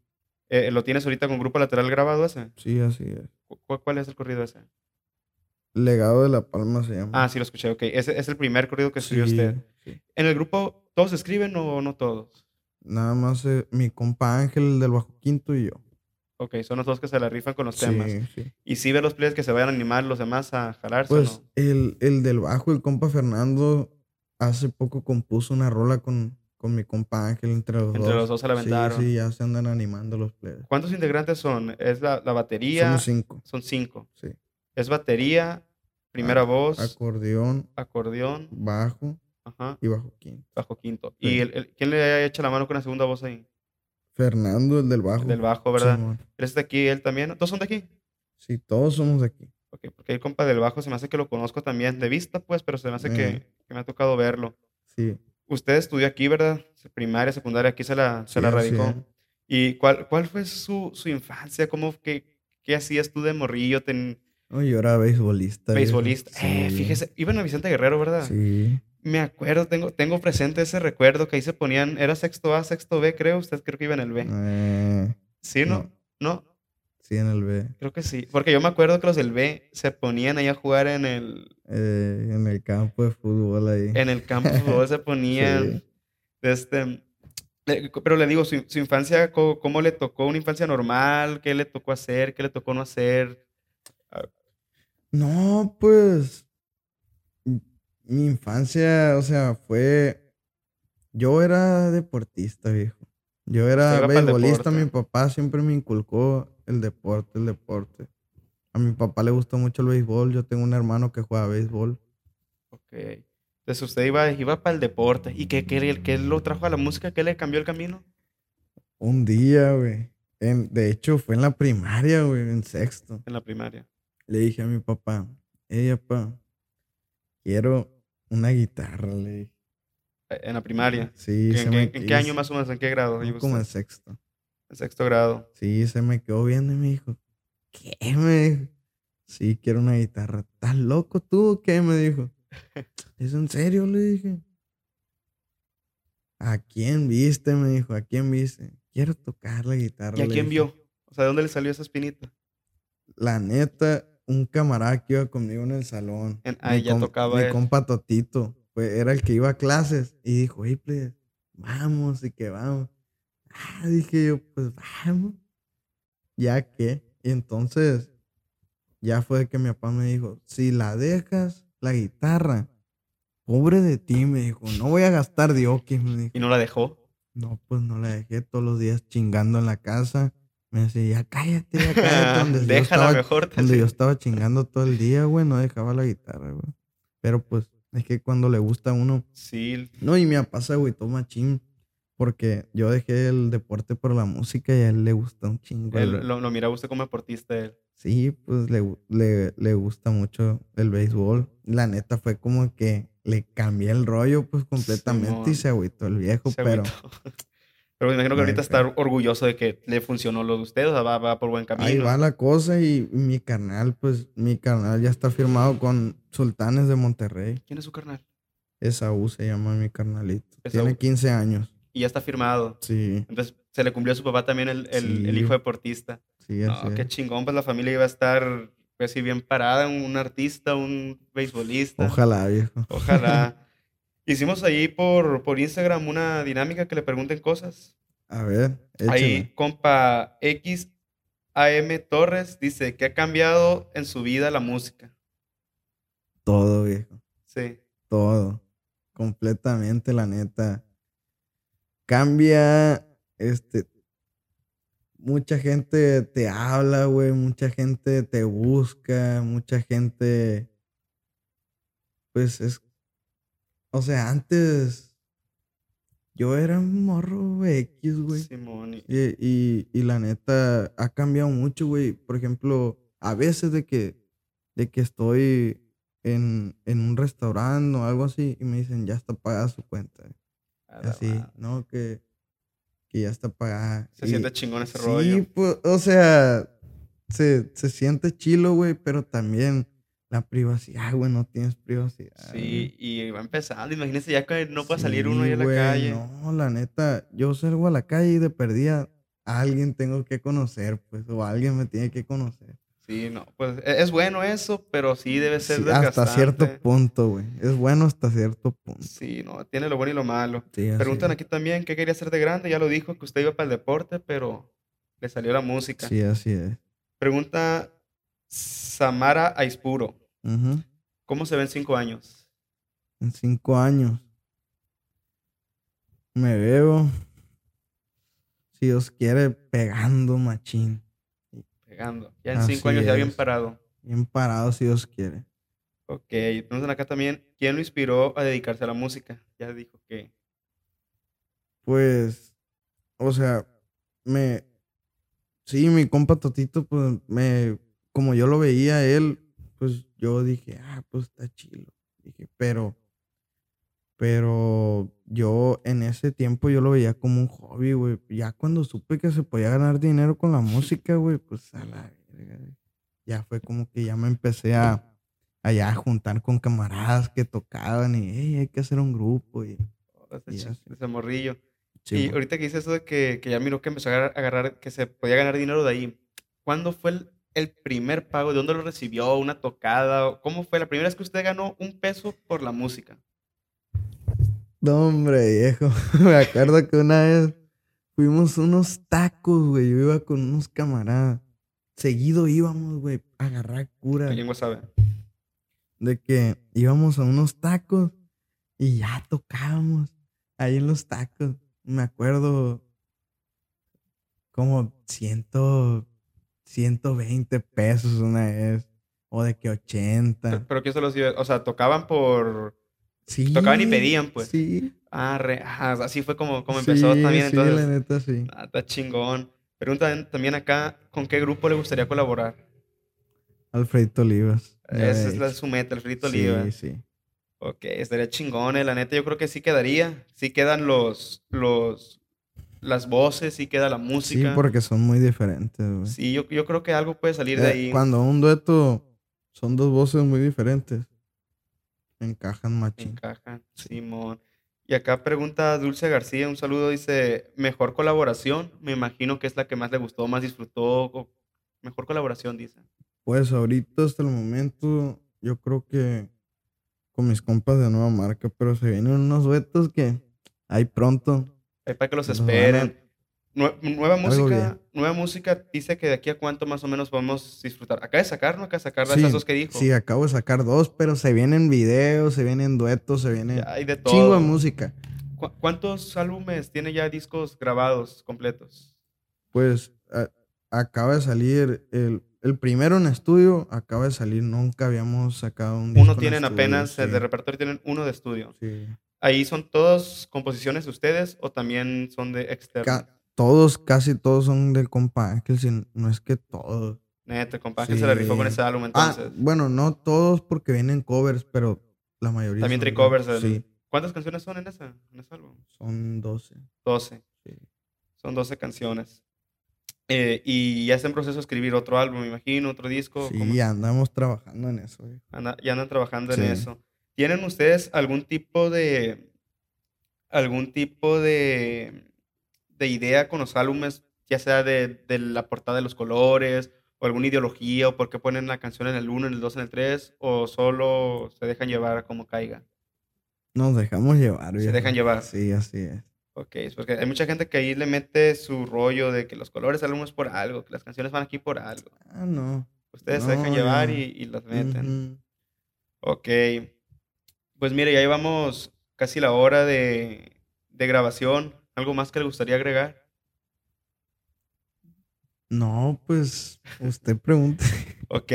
Eh, ¿Lo tienes ahorita con Grupo Lateral grabado ese? sí, así es. ¿Cu- cu- ¿Cuál es el corrido ese? Legado de la Palma se llama. Ah, sí, lo escuché, ok. Ese es el primer corrido que escribió Sí, usted. sí. ¿En el grupo todos escriben o no todos? Nada más eh, mi compa Ángel el del Bajo Quinto y yo. Ok, son los dos que se la rifan con los temas. Sí, sí. ¿Y si ve los players que se vayan a animar los demás a jalarse o Pues no? el, el del bajo, el compa Fernando, hace poco compuso una rola con, con mi compa Ángel entre los dos. Entre los dos se la Sí, aventaron. Sí, ya se andan animando los players. ¿Cuántos integrantes son? ¿Es la, la batería? Somos cinco. Son cinco. Sí. Es batería, primera voz, Acordeón, acordeón, bajo ajá, y bajo quinto. bajo quinto. Sí. ¿Y el- el- quién le ha hecho la mano con la segunda voz ahí? Fernando, el del bajo. El del bajo, ¿verdad? ¿Eres de aquí él también? ¿Todos son de aquí? Sí, todos somos de aquí. Ok, porque el compa del bajo se me hace que lo conozco también de vista, pues, pero se me hace que, Eh. que me ha tocado verlo. Sí. Usted estudió aquí, ¿verdad? Primaria, secundaria, aquí se la, se la radicó. ¿Y cuál, cuál fue su, su infancia? ¿Cómo, qué, qué hacías tú de morrillo? Ten- No, yo era beisbolista. beisbolista. Eh, fíjese, iban a Vicente Guerrero, ¿verdad? Sí. Me acuerdo, tengo, tengo presente ese recuerdo que ahí se ponían, era sexto A, sexto B, creo. Usted creo que iba en el B. Eh, ¿Sí, no? no. ¿No? Sí, en el B. Creo que sí. Porque yo me acuerdo que los del B se ponían ahí a jugar en el, Eh, en el campo de fútbol ahí. en el campo de fútbol, se ponían. Sí. Este, le- pero le digo, su, su infancia, ¿cómo, le tocó? ¿Una infancia normal? ¿Qué le tocó hacer? ¿Qué le tocó no hacer? No, pues. Mi infancia, o sea, fue. Yo era deportista, viejo. Yo era pa'l beisbolista. Mi papá siempre me inculcó el deporte, el deporte. A mi papá le gusta mucho el béisbol. Yo tengo un hermano que juega béisbol. Ok. Entonces usted iba, iba para el deporte. ¿Y qué, qué, qué lo trajo a la música? ¿Qué le cambió el camino? Un día, güey. de hecho, fue en la primaria, güey, en sexto. En la primaria. Le dije a mi papá, hey, papá, quiero una guitarra, le dije. Eh, En la primaria. Sí, ¿En, qué- en qué año más o menos? ¿En qué grado? Como en sexto. En sexto grado. Sí, se me quedó viendo y me dijo, ¿qué? Me dijo, sí, quiero una guitarra. ¿Estás loco tú o qué? Me dijo. ¿Es en serio? Le dije. ¿A quién viste? Me dijo, ¿a quién viste? Quiero tocar la guitarra. ¿Y a quién dije. vio? O sea, ¿de dónde le salió esa espinita? La neta, un camarada que iba conmigo en el salón. En- ahí ya tocaba Mi él. compa Totito. Pues era el que iba a clases. Y dijo, hey, pues, vamos y que vamos. Ah, dije yo, pues vamos. Ya que. Y entonces, ya fue que mi papá me dijo, si la dejas, la guitarra, pobre de ti, me dijo, no voy a gastar diokis, me dijo. ¿Y no la dejó? No, pues no la dejé todos los días chingando en la casa. Me decía, ya cállate, ya cállate. Donde yo Déjala estaba mejor. donde yo decía. estaba chingando todo el día, güey, no dejaba la guitarra, güey. Pero pues, es que cuando le gusta a uno. Sí, No, y mi papá se agüitó machín. Porque yo dejé el deporte por la música y a él le gusta un chingo. el- él, lo, lo mira usted como deportista. Él. Sí, pues le, le, le gusta mucho el béisbol. La neta fue como que le cambié el rollo, pues completamente y se agüitó el viejo, Se pero. agüitó. Pero me imagino que ahorita está orgulloso de que le funcionó lo de usted, o sea, va, va por buen camino. Ahí va la cosa y mi carnal, pues mi carnal ya está firmado con Sultanes de Monterrey. ¿Quién es su carnal? Esaú se llama mi carnalito. Esaú. Tiene 15 años. Y ya está firmado. Sí, Entonces se le cumplió a su papá también el, el- hijo deportista. sí, No, qué chingón, pues la familia iba a estar pues, así bien parada, un artista, un beisbolista. Ojalá, viejo. Ojalá. Hicimos ahí por, por Instagram una dinámica que le pregunten cosas. A ver, Ahí, compa XAM Torres dice que ha cambiado en su vida la música. Todo, viejo. Sí. Todo. Completamente, la neta. Cambia, este... Mucha gente te habla, güey. Mucha gente te busca. Mucha gente... Pues es... O sea, antes... Yo era un morro X, güey. Y, y, y la neta ha cambiado mucho, güey. Por ejemplo, a veces de que, de que estoy en, en un restaurante o algo así y me dicen, ya está pagada su cuenta. Así, madre. ¿no? Que, que ya está pagada. Se Y- siente chingón ese sí, rollo. pues, o sea, se, se siente chilo, güey, pero también la privacidad, güey, no tienes privacidad. Sí, y va empezando. Imagínese ya que no puede salir uno Sí, ahí a la güey, calle. No, la neta, yo salgo a la calle y de perdida a alguien tengo que conocer, pues, o alguien me tiene que conocer. Sí, no, pues e- es bueno eso, pero sí debe ser Sí, hasta cierto punto, güey. Es bueno hasta cierto punto. Sí, no, tiene lo bueno y lo malo. Sí, Preguntan aquí también qué quería hacer de grande. Ya lo dijo, que usted iba para el deporte, pero le salió la música. Sí, así es. Pregunta Samara Aispuro. ¿Cómo se ven cinco años? En cinco años me veo, si Dios quiere, pegando machín. Pegando. Ya en Así cinco años ya bien parado. Bien parado, si Dios quiere. Ok, preguntan acá también, ¿quién lo inspiró a dedicarse a la música? Ya dijo que... Pues, o sea, me. Sí, mi compa Totito, pues me. Como yo lo veía él, pues yo dije, ah, pues está chilo. Dije, pero. Pero yo en ese tiempo yo lo veía como un hobby, güey. Ya cuando supe que se podía ganar dinero con la música, güey, pues a la verga. Ya fue como que ya me empecé a. A juntar con camaradas que tocaban y, hey, hay que hacer un grupo. Y, oh, ese, Y ese morrillo. Y ahorita que dice eso de que, que ya miró que empezó a agarrar, agarrar- que se podía ganar dinero de ahí. ¿Cuándo fue el, el primer pago? ¿De dónde lo recibió? ¿Una tocada? ¿Cómo fue la primera vez que usted ganó un peso por la música? No, hombre, viejo. Me acuerdo que una vez fuimos unos tacos, güey. Yo iba con unos camaradas. Seguido íbamos, güey, a agarrar cura. ¿Alguien sabe? De que íbamos a unos tacos y ya tocábamos ahí en los tacos. Me acuerdo como ciento, 120 pesos una vez. O de que 80. Pero, pero ¿quién se los iba? O sea, tocaban por... Sí. tocaban y pedían, pues. Sí. Ah, re- ah, así fue como, como empezó Sí, también. sí, entonces, la neta, sí. ah, está chingón. Preguntan también acá, ¿con qué grupo le gustaría colaborar? Alfredito Olivas. Esa es la, su meta, el Frito Sí, sí. Ok, estaría chingón, eh, la neta, yo creo que sí quedaría. Sí quedan los, los, las voces, sí queda la Sí, música. porque son muy diferentes, güey. Sí, yo, yo creo que algo puede salir de Eh, ahí. Cuando un dueto son dos voces muy diferentes, encajan machín. Encajan, Simón. Y acá pregunta Dulce García, un saludo, dice, mejor colaboración, me imagino que es la que más le gustó, más disfrutó, o mejor colaboración, dice. Pues ahorita hasta el momento, yo creo que con mis compas de nueva marca, pero se vienen unos duetos que hay pronto. Ahí para que los esperen. Nue- nueva música, nueva música dice que de aquí a cuánto más o menos podemos disfrutar. Acaba de sacar, ¿no? Acaba de sacar de Sí, esas dos que dijo. Sí, acabo de sacar dos, pero se vienen videos, se vienen duetos, se vienen Ya hay de todo. chingo de música. ¿Cu- ¿Cuántos álbumes tiene ya discos grabados completos? Pues acaba de salir el, el primero en estudio, acaba de salir, nunca habíamos sacado un disco Uno en tienen estudio, apenas, sí, de repertorio tienen uno de estudio. sí. ¿Ahí son todas composiciones de ustedes o también son de externos? Ca- todos, casi todos son del compa Ángel, no es que todos. Neta, compa, que se la rifó con ese álbum Ah, entonces. bueno, no todos porque vienen covers, pero la mayoría También trae covers. Sí, ¿Cuántas canciones son en, esa, en ese álbum? son 12. 12. Sí. Son 12 canciones. Eh, y ya está en proceso de escribir otro álbum, me imagino, otro disco. ¿cómo? Sí, andamos trabajando en eso. Anda- ya andan trabajando en eso. ¿Tienen ustedes algún tipo de algún tipo de, de idea con los álbumes, ya sea de, de la portada de los colores, o alguna ideología, o por qué ponen la canción en el 1, en el 2, en el 3, o solo se dejan llevar como caiga? Nos dejamos llevar. Se viejo. dejan llevar. Sí, así es. Ok, porque hay mucha gente que ahí le mete su rollo de que los colores es por algo, que las canciones van aquí por algo. Ah, no. Ustedes se dejan llevar y, y las meten. Ok. Pues mire, ya llevamos casi la hora de, de grabación. ¿Algo más que le gustaría agregar? No, pues usted pregunte. Ok.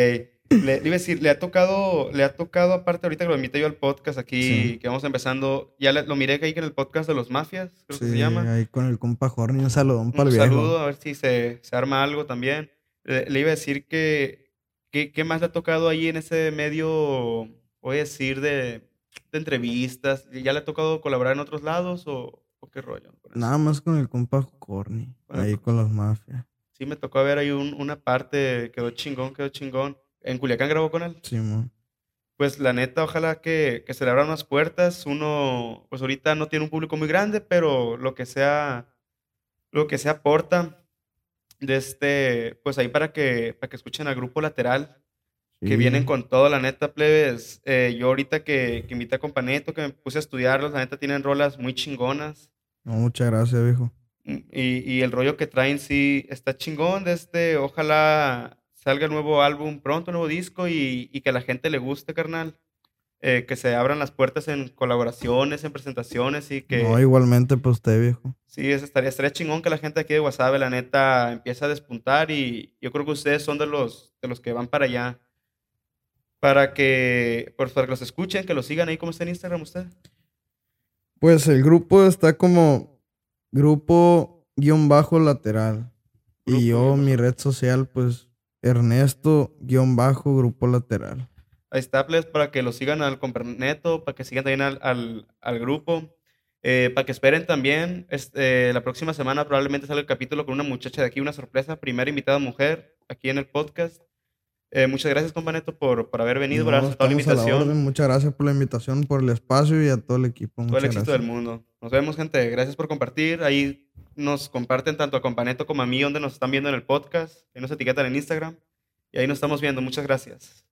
Le, iba a decir, le ha tocado, le ha tocado, aparte ahorita que lo invité yo al podcast aquí, Sí. que vamos empezando, ya le- lo miré que ahí que en el podcast de los mafias, creo que se llama. ahí con el compa Horny, un saludón para Un el viejo. saludo, a ver si se, se arma algo también. Le, le iba a decir que, que- ¿qué más le ha tocado ahí en ese medio, voy a decir, de, de entrevistas? ¿Ya le ha tocado colaborar en otros lados o, o qué rollo? Nada más con el compa Corny, ahí co- con los mafias. Sí, me tocó ver ahí un- una parte, quedó chingón, quedó chingón. ¿En Culiacán grabó con él? Simón. Pues la neta, ojalá que, que se le abran más puertas. Uno, pues ahorita no tiene un público muy grande, pero lo que sea, lo que se aporta de este, pues ahí para que, para que escuchen al grupo lateral, que vienen con todo, la neta, plebes. Eh, yo ahorita que, que invité a Companeto, que me puse a estudiarlos, la neta tienen rolas muy chingonas. No, muchas gracias, viejo. Mm, Y, y el rollo que traen sí está chingón de este, ojalá salga el nuevo álbum pronto, nuevo disco y, y que a la gente le guste, carnal. Eh, que se abran las puertas en colaboraciones, en presentaciones y que No, igualmente para usted, viejo. sí, eso estaría, estaría chingón que la gente aquí de Guasave, la neta, empiece a despuntar y yo creo que ustedes son de los, de los que van para allá. Para que, pues, para que los escuchen, que los sigan ahí, ¿cómo está en Instagram usted? Pues el grupo está como grupo guion bajo lateral. Grupo y yo, mi red social, pues Ernesto guion bajo grupo lateral. Ahí está, plebes, para que lo sigan al Comperneto, para que sigan también al, al- al grupo, eh, para que esperen también. Este, la próxima semana probablemente salga el capítulo con una muchacha de aquí, una sorpresa, primera invitada mujer aquí en el podcast. Eh, muchas gracias, Companeto, por, por haber venido, por haber aceptado la invitación. Muchas gracias por la invitación, por el espacio y a todo el equipo. Todo el éxito gracias. del mundo. Nos vemos, gente. Gracias por compartir. Ahí nos comparten tanto a Companeto como a mí, donde nos están viendo en el podcast. Ahí nos etiquetan en Instagram. Y ahí nos estamos viendo. Muchas gracias.